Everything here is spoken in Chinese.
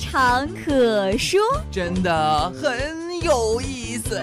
常可说，真的很有意思。